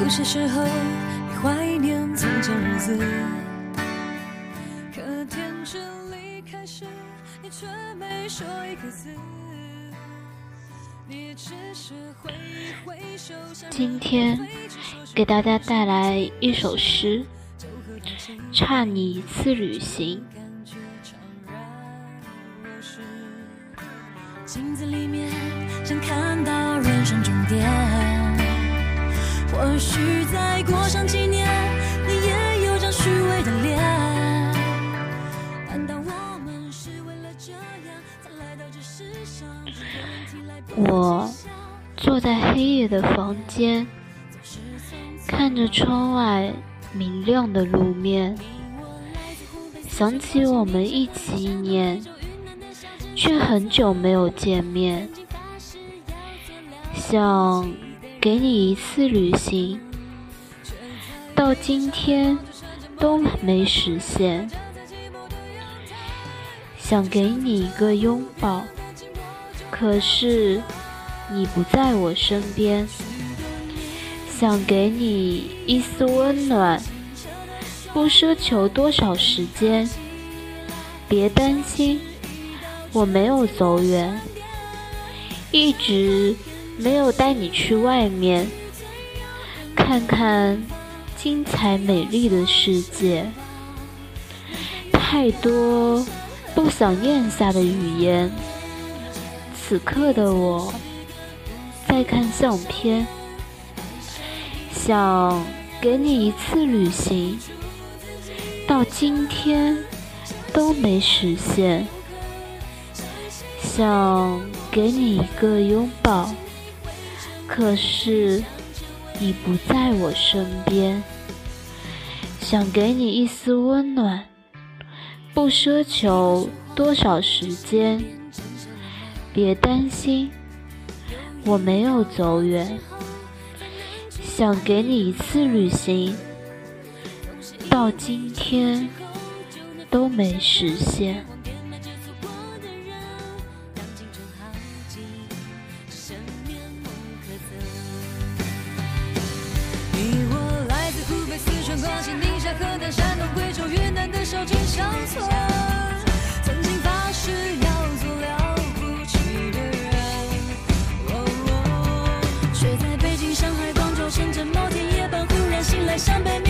有些时候，你怀念从前日子，可天真离开时，你却没说一个字。你只是挥一挥手，像今天给大家带来一首诗，《差你一次旅行》。镜子里面想看到人生终点。或许再过上几年，我坐在黑夜的房间，看着窗外明亮的路面，想起我们一起一年，却很久没有见面，想给你一次旅行，到今天都没实现，想给你一个拥抱。可是你不在我身边，想给你一丝温暖，不奢求多少时间。别担心，我没有走远，一直没有带你去外面看看精彩美丽的世界。太多不想咽下的语言。此刻的我在看相片，想给你一次旅行，到今天都没实现。想给你一个拥抱，可是你不在我身边。想给你一丝温暖，不奢求多少时间。别担心，我没有走远，想给你一次旅行，到今天都没实现。趁着某天夜半忽然醒来，想被。